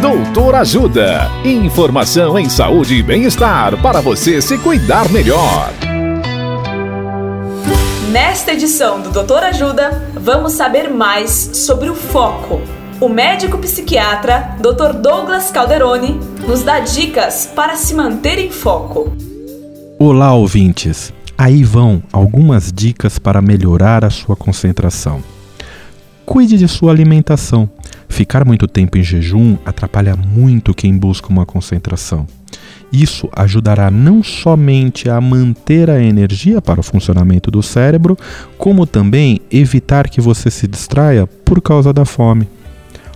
Doutor Ajuda. Informação em saúde e bem-estar para você se cuidar melhor. Nesta edição do Doutor Ajuda, vamos saber mais sobre o foco. O médico psiquiatra Dr. Douglas Calderoni nos dá dicas para se manter em foco. Olá, ouvintes! Aí vão algumas dicas para melhorar a sua concentração. Cuide de sua alimentação. Ficar muito tempo em jejum atrapalha muito quem busca uma concentração. Isso ajudará não somente a manter a energia para o funcionamento do cérebro, como também evitar que você se distraia por causa da fome.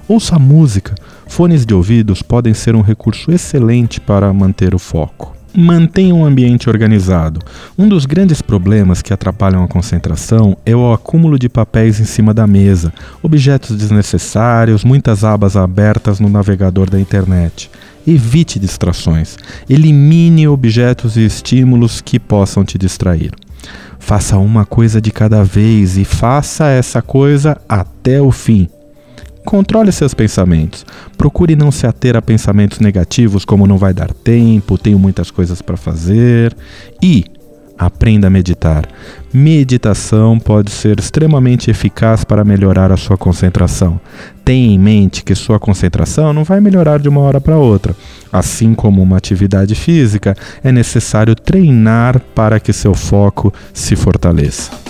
Ouça música. Fones de ouvidos podem ser um recurso excelente para manter o foco. Mantenha um ambiente organizado. Um dos grandes problemas que atrapalham a concentração é o acúmulo de papéis em cima da mesa, objetos desnecessários, muitas abas abertas no navegador da internet. Evite distrações. Elimine objetos e estímulos que possam te distrair. Faça uma coisa de cada vez e faça essa coisa até o fim. Controle seus pensamentos. Procure não se ater a pensamentos negativos como não vai dar tempo, tenho muitas coisas para fazer. E aprenda a meditar. Meditação pode ser extremamente eficaz para melhorar a sua concentração. Tenha em mente que sua concentração não vai melhorar de uma hora para outra. Assim como uma atividade física, é necessário treinar para que seu foco se fortaleça.